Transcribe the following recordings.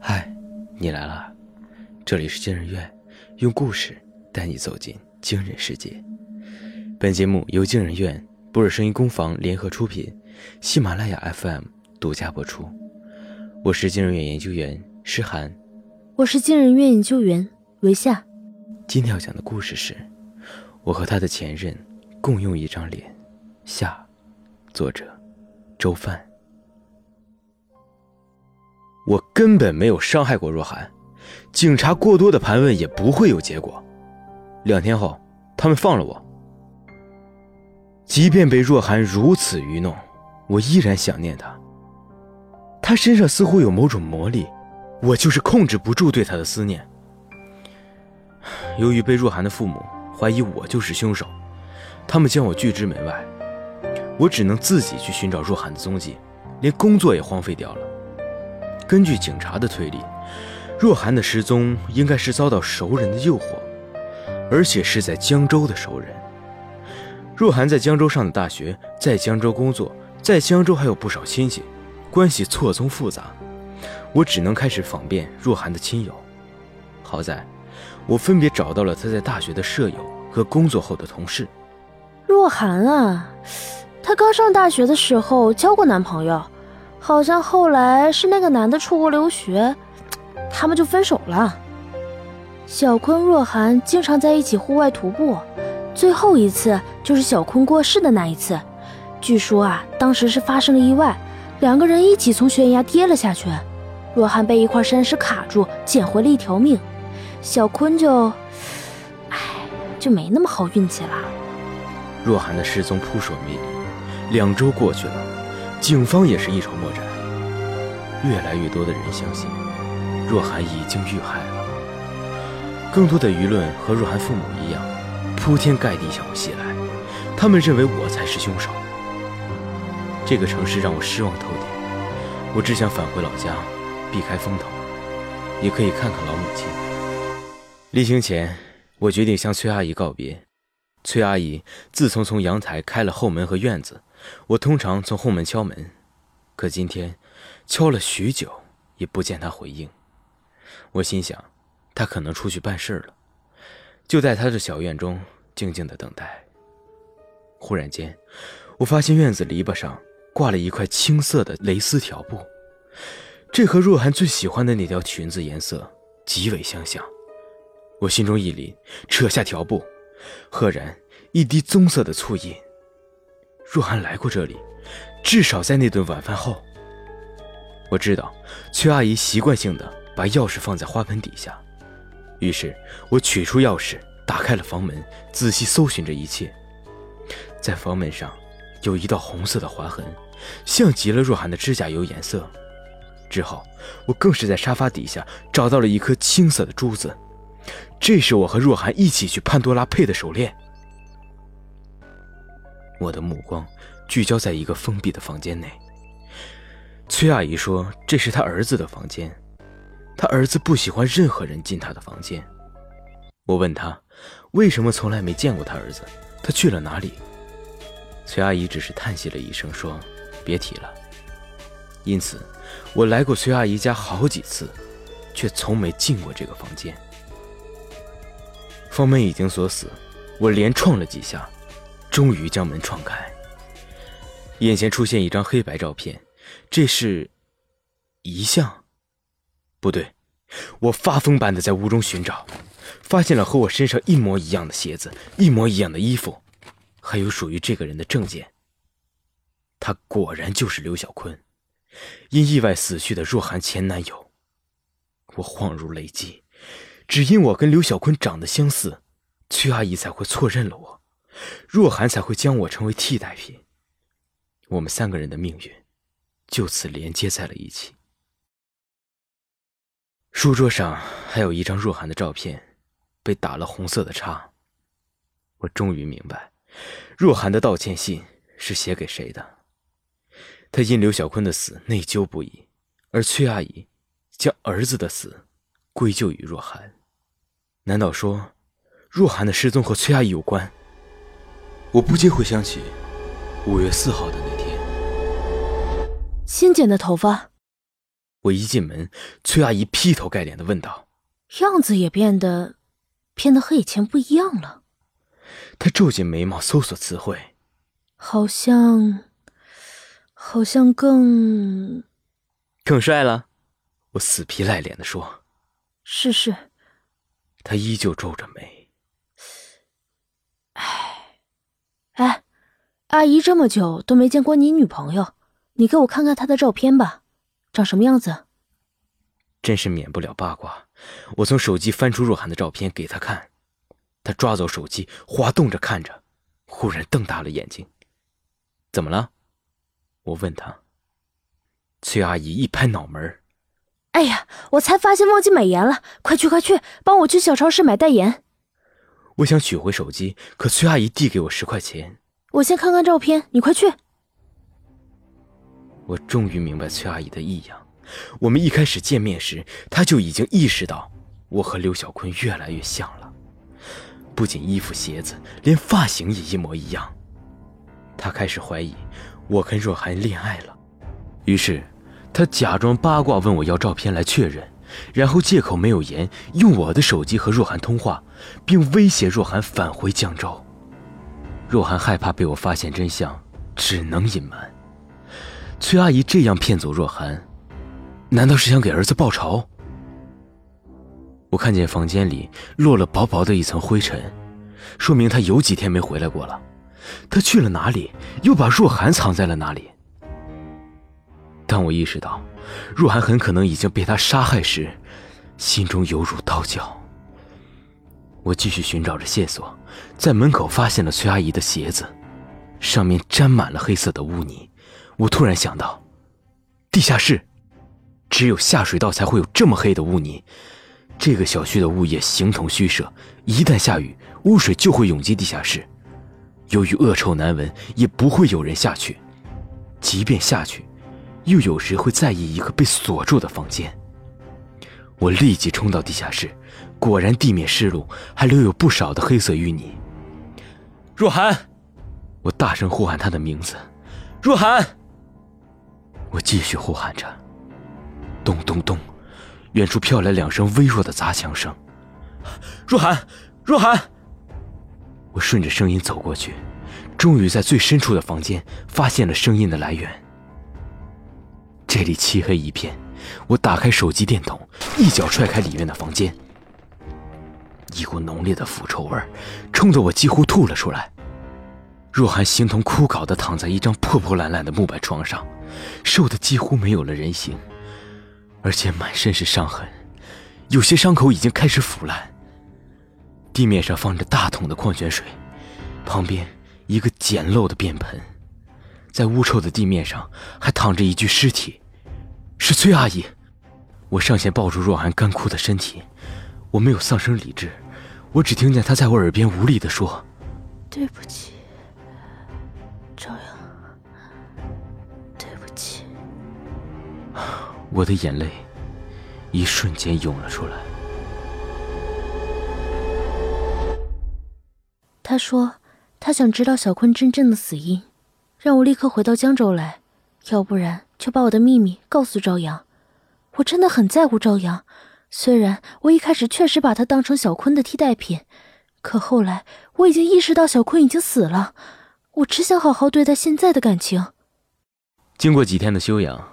嗨，你来了，这里是惊人院，用故事带你走进惊人世界。本节目由惊人院、博尔声音工坊联合出品，喜马拉雅 FM 独家播出。我是惊人院研究员诗涵，我是惊人院研究员维夏。今天要讲的故事是我和他的前任共用一张脸。下，作者周范。我根本没有伤害过若涵，警察过多的盘问也不会有结果。两天后，他们放了我。即便被若涵如此愚弄，我依然想念她。他身上似乎有某种魔力，我就是控制不住对他的思念。由于被若涵的父母怀疑我就是凶手，他们将我拒之门外，我只能自己去寻找若涵的踪迹，连工作也荒废掉了。根据警察的推理，若涵的失踪应该是遭到熟人的诱惑，而且是在江州的熟人。若涵在江州上的大学，在江州工作，在江州还有不少亲戚，关系错综复杂。我只能开始访遍若涵的亲友。好在，我分别找到了她在大学的舍友和工作后的同事。若涵啊，她刚上大学的时候交过男朋友。好像后来是那个男的出国留学，他们就分手了。小坤、若涵经常在一起户外徒步，最后一次就是小坤过世的那一次。据说啊，当时是发生了意外，两个人一起从悬崖跌了下去，若涵被一块山石卡住，捡回了一条命。小坤就，唉，就没那么好运气了。若涵的失踪扑朔迷离，两周过去了。警方也是一筹莫展，越来越多的人相信若涵已经遇害了。更多的舆论和若涵父母一样，铺天盖地向我袭来，他们认为我才是凶手。这个城市让我失望透顶，我只想返回老家，避开风头，也可以看看老母亲。临行前，我决定向崔阿姨告别。崔阿姨自从从阳台开了后门和院子。我通常从后门敲门，可今天敲了许久也不见他回应。我心想，他可能出去办事了，就在他的小院中静静的等待。忽然间，我发现院子篱笆上挂了一块青色的蕾丝条布，这和若涵最喜欢的那条裙子颜色极为相像。我心中一凛，扯下条布，赫然一滴棕色的醋印。若涵来过这里，至少在那顿晚饭后。我知道崔阿姨习惯性的把钥匙放在花盆底下，于是我取出钥匙，打开了房门，仔细搜寻着一切。在房门上有一道红色的划痕，像极了若涵的指甲油颜色。之后，我更是在沙发底下找到了一颗青色的珠子，这是我和若涵一起去潘多拉配的手链。我的目光聚焦在一个封闭的房间内。崔阿姨说这是她儿子的房间，她儿子不喜欢任何人进他的房间。我问她为什么从来没见过她儿子，他去了哪里？崔阿姨只是叹息了一声，说：“别提了。”因此，我来过崔阿姨家好几次，却从没进过这个房间。房门已经锁死，我连撞了几下。终于将门撞开，眼前出现一张黑白照片，这是遗像？不对，我发疯般的在屋中寻找，发现了和我身上一模一样的鞋子，一模一样的衣服，还有属于这个人的证件。他果然就是刘小坤，因意外死去的若涵前男友。我恍如雷击，只因我跟刘小坤长得相似，崔阿姨才会错认了我。若涵才会将我成为替代品，我们三个人的命运就此连接在了一起。书桌上还有一张若涵的照片，被打了红色的叉。我终于明白，若涵的道歉信是写给谁的。他因刘小坤的死内疚不已，而崔阿姨将儿子的死归咎于若涵。难道说，若涵的失踪和崔阿姨有关？我不禁回想起五月四号的那天，新剪的头发。我一进门，崔阿姨劈头盖脸的问道：“样子也变得，变得和以前不一样了。”她皱紧眉毛，搜索词汇，好像，好像更，更帅了。我死皮赖脸的说：“是是。”她依旧皱着眉。哎，哎，阿姨这么久都没见过你女朋友，你给我看看她的照片吧。长什么样子？真是免不了八卦。我从手机翻出若涵的照片给她看，她抓走手机，滑动着看着，忽然瞪大了眼睛。怎么了？我问她。崔阿姨一拍脑门哎呀，我才发现忘记买盐了，快去快去，帮我去小超市买袋盐。”我想取回手机，可崔阿姨递给我十块钱。我先看看照片，你快去。我终于明白崔阿姨的异样。我们一开始见面时，她就已经意识到我和刘小坤越来越像了，不仅衣服、鞋子，连发型也一模一样。她开始怀疑我跟若涵恋爱了，于是她假装八卦问我要照片来确认，然后借口没有盐，用我的手机和若涵通话，并威胁若涵返回江州。若涵害怕被我发现真相，只能隐瞒。崔阿姨这样骗走若涵，难道是想给儿子报仇？我看见房间里落了薄薄的一层灰尘，说明他有几天没回来过了。他去了哪里？又把若涵藏在了哪里？当我意识到若涵很可能已经被他杀害时，心中犹如刀绞。我继续寻找着线索，在门口发现了崔阿姨的鞋子，上面沾满了黑色的污泥。我突然想到，地下室，只有下水道才会有这么黑的污泥。这个小区的物业形同虚设，一旦下雨，污水就会涌进地下室。由于恶臭难闻，也不会有人下去。即便下去，又有谁会在意一个被锁住的房间？我立即冲到地下室，果然地面湿漉，还留有不少的黑色淤泥。若涵，我大声呼喊她的名字，若涵。我继续呼喊着，咚咚咚，远处飘来两声微弱的砸墙声。若涵，若涵！我顺着声音走过去，终于在最深处的房间发现了声音的来源。这里漆黑一片，我打开手机电筒，一脚踹开里面的房间。一股浓烈的腐臭味冲得我几乎吐了出来。若涵形同枯槁的躺在一张破破烂烂的木板床上。瘦的几乎没有了人形，而且满身是伤痕，有些伤口已经开始腐烂。地面上放着大桶的矿泉水，旁边一个简陋的便盆，在污臭的地面上还躺着一具尸体，是崔阿姨。我上前抱住若涵干枯的身体，我没有丧生理智，我只听见她在我耳边无力地说：“对不起。”我的眼泪一瞬间涌了出来。他说：“他想知道小坤真正的死因，让我立刻回到江州来，要不然就把我的秘密告诉朝阳。我真的很在乎朝阳，虽然我一开始确实把他当成小坤的替代品，可后来我已经意识到小坤已经死了，我只想好好对待现在的感情。”经过几天的休养。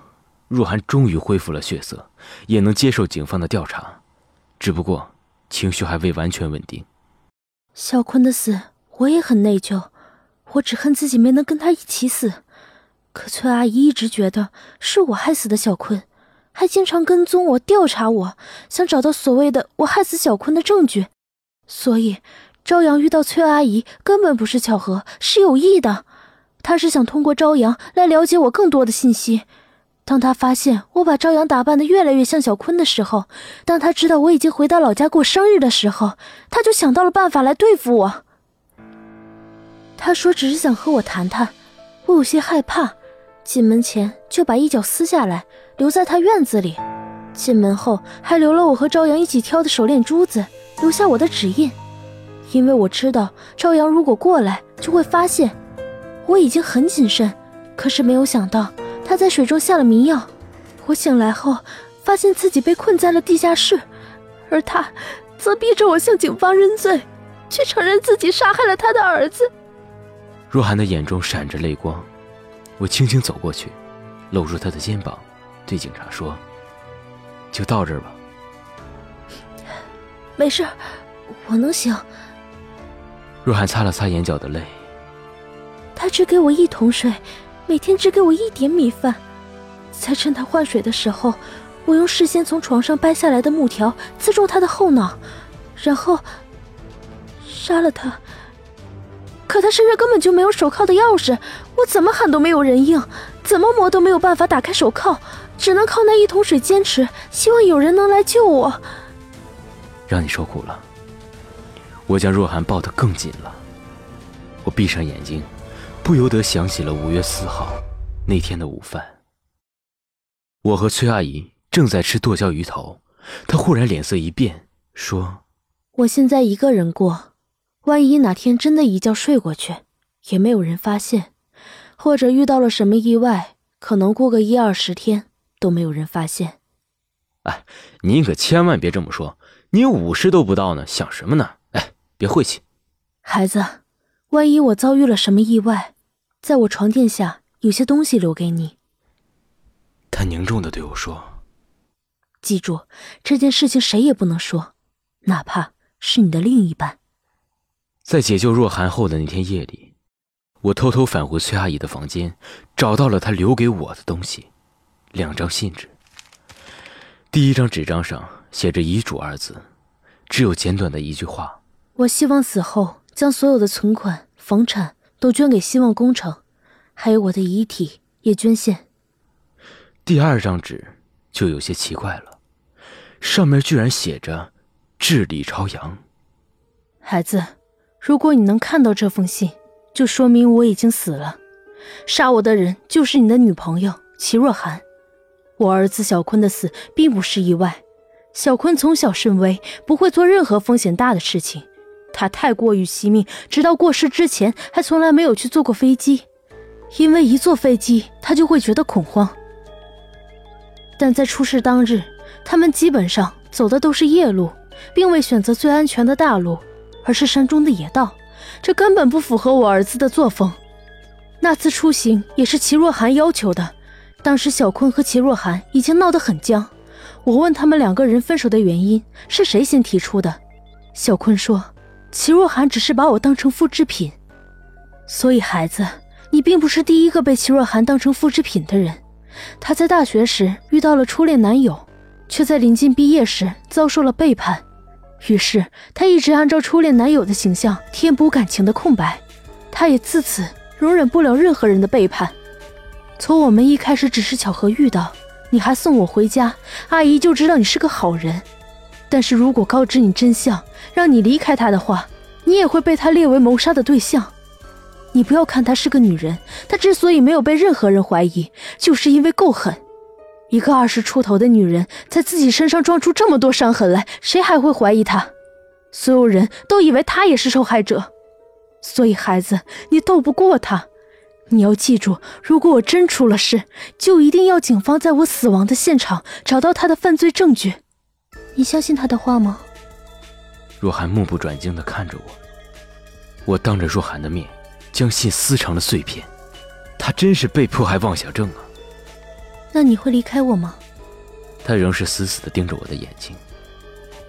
若涵终于恢复了血色，也能接受警方的调查，只不过情绪还未完全稳定。小坤的死，我也很内疚，我只恨自己没能跟他一起死。可崔阿姨一直觉得是我害死的小坤，还经常跟踪我、调查我，想找到所谓的我害死小坤的证据。所以，朝阳遇到崔阿姨根本不是巧合，是有意的。他是想通过朝阳来了解我更多的信息。当他发现我把朝阳打扮的越来越像小坤的时候，当他知道我已经回到老家过生日的时候，他就想到了办法来对付我。他说只是想和我谈谈，我有些害怕，进门前就把衣角撕下来留在他院子里，进门后还留了我和朝阳一起挑的手链珠子，留下我的指印，因为我知道朝阳如果过来就会发现，我已经很谨慎，可是没有想到。他在水中下了迷药，我醒来后，发现自己被困在了地下室，而他则逼着我向警方认罪，去承认自己杀害了他的儿子。若涵的眼中闪着泪光，我轻轻走过去，搂住他的肩膀，对警察说：“就到这儿吧。”没事，我能行。若涵擦了擦眼角的泪。他只给我一桶水，每天只给我一点米饭。在趁他换水的时候，我用事先从床上掰下来的木条刺中他的后脑，然后杀了他。可他身上根本就没有手铐的钥匙，我怎么喊都没有人应，怎么磨都没有办法打开手铐，只能靠那一桶水坚持，希望有人能来救我。让你受苦了。我将若涵抱得更紧了。我闭上眼睛，不由得想起了五月四号那天的午饭。我和崔阿姨正在吃剁椒鱼头，她忽然脸色一变，说：“我现在一个人过，万一哪天真的一觉睡过去，也没有人发现，或者遇到了什么意外，可能过个一二十天都没有人发现。”哎，您可千万别这么说，你五十都不到呢，想什么呢？哎，别晦气。孩子，万一我遭遇了什么意外，在我床垫下有些东西留给你。他凝重的对我说：“记住，这件事情谁也不能说，哪怕是你的另一半。”在解救若涵后的那天夜里，我偷偷返回崔阿姨的房间，找到了她留给我的东西——两张信纸。第一张纸张上写着“遗嘱”二字，只有简短的一句话：“我希望死后将所有的存款、房产都捐给希望工程，还有我的遗体也捐献。”第二张纸就有些奇怪了，上面居然写着“致李朝阳”。孩子，如果你能看到这封信，就说明我已经死了。杀我的人就是你的女朋友齐若涵。我儿子小坤的死并不是意外。小坤从小甚微，不会做任何风险大的事情。他太过于惜命，直到过世之前还从来没有去坐过飞机，因为一坐飞机他就会觉得恐慌。但在出事当日，他们基本上走的都是夜路，并未选择最安全的大路，而是山中的野道，这根本不符合我儿子的作风。那次出行也是齐若涵要求的，当时小坤和齐若涵已经闹得很僵。我问他们两个人分手的原因是谁先提出的，小坤说齐若涵只是把我当成复制品。所以孩子，你并不是第一个被齐若涵当成复制品的人。她在大学时遇到了初恋男友，却在临近毕业时遭受了背叛，于是她一直按照初恋男友的形象填补感情的空白。她也自此容忍不了任何人的背叛。从我们一开始只是巧合遇到，你还送我回家，阿姨就知道你是个好人。但是如果告知你真相，让你离开他的话，你也会被他列为谋杀的对象。你不要看她是个女人，她之所以没有被任何人怀疑，就是因为够狠。一个二十出头的女人在自己身上撞出这么多伤痕来，谁还会怀疑她？所有人都以为她也是受害者。所以孩子，你斗不过她。你要记住，如果我真出了事，就一定要警方在我死亡的现场找到他的犯罪证据。你相信他的话吗？若涵目不转睛地看着我，我当着若涵的面。将信撕成了碎片，他真是被迫害妄想症啊！那你会离开我吗？他仍是死死的盯着我的眼睛。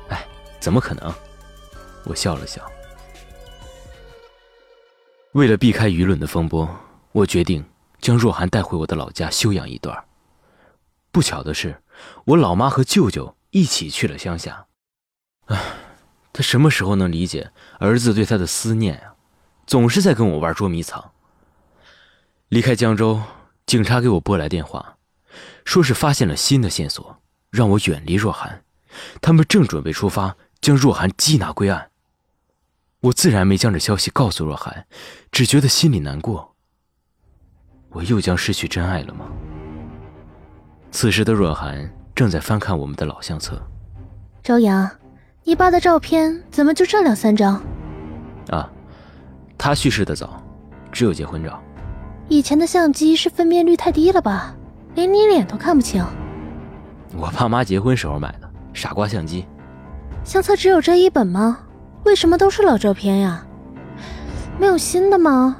哎，怎么可能？我笑了笑。为了避开舆论的风波，我决定将若涵带回我的老家休养一段。不巧的是，我老妈和舅舅一起去了乡下。唉，他什么时候能理解儿子对他的思念啊？总是在跟我玩捉迷藏。离开江州，警察给我拨来电话，说是发现了新的线索，让我远离若涵。他们正准备出发，将若涵缉拿归案。我自然没将这消息告诉若涵，只觉得心里难过。我又将失去真爱了吗？此时的若涵正在翻看我们的老相册。朝阳，你爸的照片怎么就这两三张？啊。他去世的早，只有结婚照。以前的相机是分辨率太低了吧，连你脸都看不清。我爸妈结婚时候买的傻瓜相机。相册只有这一本吗？为什么都是老照片呀？没有新的吗？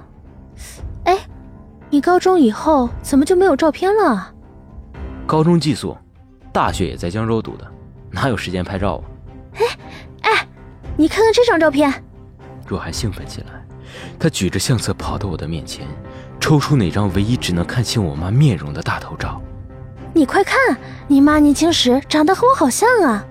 哎，你高中以后怎么就没有照片了？高中寄宿，大学也在江州读的，哪有时间拍照啊？哎哎，你看看这张照片。若涵兴奋起来，她举着相册跑到我的面前，抽出那张唯一只能看清我妈面容的大头照。你快看，你妈年轻时长得和我好像啊！